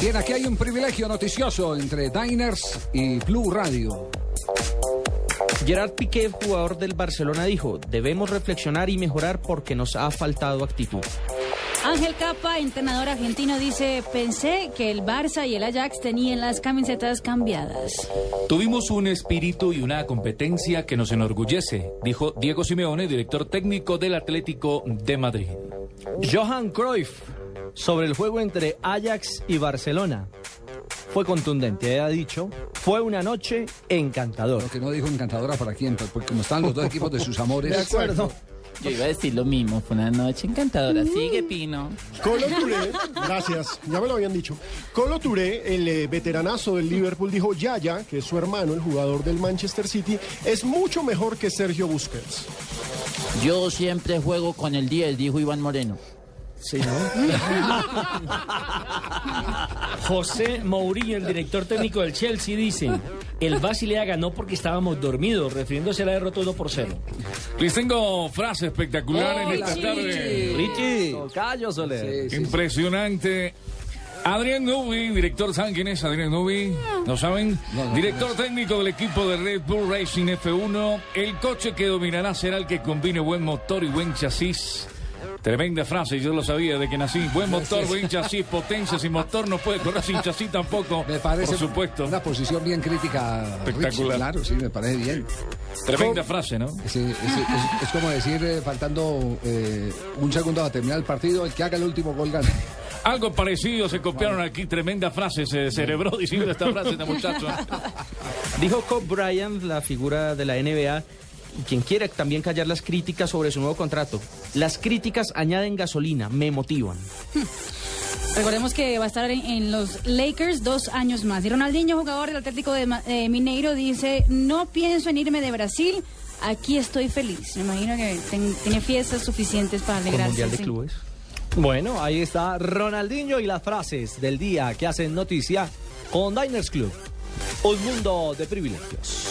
Bien, aquí hay un privilegio noticioso entre Diners y Blue Radio. Gerard Piqué, jugador del Barcelona, dijo, debemos reflexionar y mejorar porque nos ha faltado actitud. Ángel Capa, entrenador argentino, dice, pensé que el Barça y el Ajax tenían las camisetas cambiadas. Tuvimos un espíritu y una competencia que nos enorgullece, dijo Diego Simeone, director técnico del Atlético de Madrid. Johan Cruyff, sobre el juego entre Ajax y Barcelona. Fue contundente, ha dicho, fue una noche encantadora. Lo que no dijo encantadora para quién, porque como están los dos equipos de sus amores. De acuerdo. Yo iba a decir lo mismo, fue una noche encantadora. Sigue, Pino. Colo Touré, gracias, ya me lo habían dicho. Colo Touré, el eh, veteranazo del Liverpool, dijo Yaya, que es su hermano, el jugador del Manchester City, es mucho mejor que Sergio Busquets. Yo siempre juego con el 10, dijo Iván Moreno. Sí, ¿no? José Mourinho, el director técnico del Chelsea, dice: El Basilea ganó porque estábamos dormidos, refiriéndose a la derrota 1 por 0. Les tengo frase espectacular en esta tarde. Richie, callo, Soler. Impresionante. Adrián Nubi, director, ¿saben quién es Adrián Nubi? ¿No saben? director técnico del equipo de Red Bull Racing F1. El coche que dominará será el que combine buen motor y buen chasis. Tremenda frase, yo lo sabía de que nací. Buen motor, buen chasis, potencia sin motor no puede correr sin chasis tampoco. Me parece por supuesto. una posición bien crítica. Espectacular. Richie, claro, sí, me parece bien. Tremenda ¿Cómo? frase, ¿no? Sí, es, es- es como decir, eh, faltando eh, un segundo a terminar el partido, el que haga el último gol gana. Algo parecido se copiaron aquí. Tremenda frase, se cerebró diciendo esta frase este muchacho. Dijo Kobe Bryant, la figura de la NBA, y quien quiera también callar las críticas sobre su nuevo contrato. Las críticas añaden gasolina, me motivan. Recordemos que va a estar en, en los Lakers dos años más. Y Ronaldinho, jugador del Atlético de eh, Mineiro, dice, no pienso en irme de Brasil, aquí estoy feliz. Me imagino que ten- tiene fiestas suficientes para alegrarse. Mundial de sí. Clubes. Bueno, ahí está Ronaldinho y las frases del día que hacen noticia con Diners Club. Un mundo de privilegios.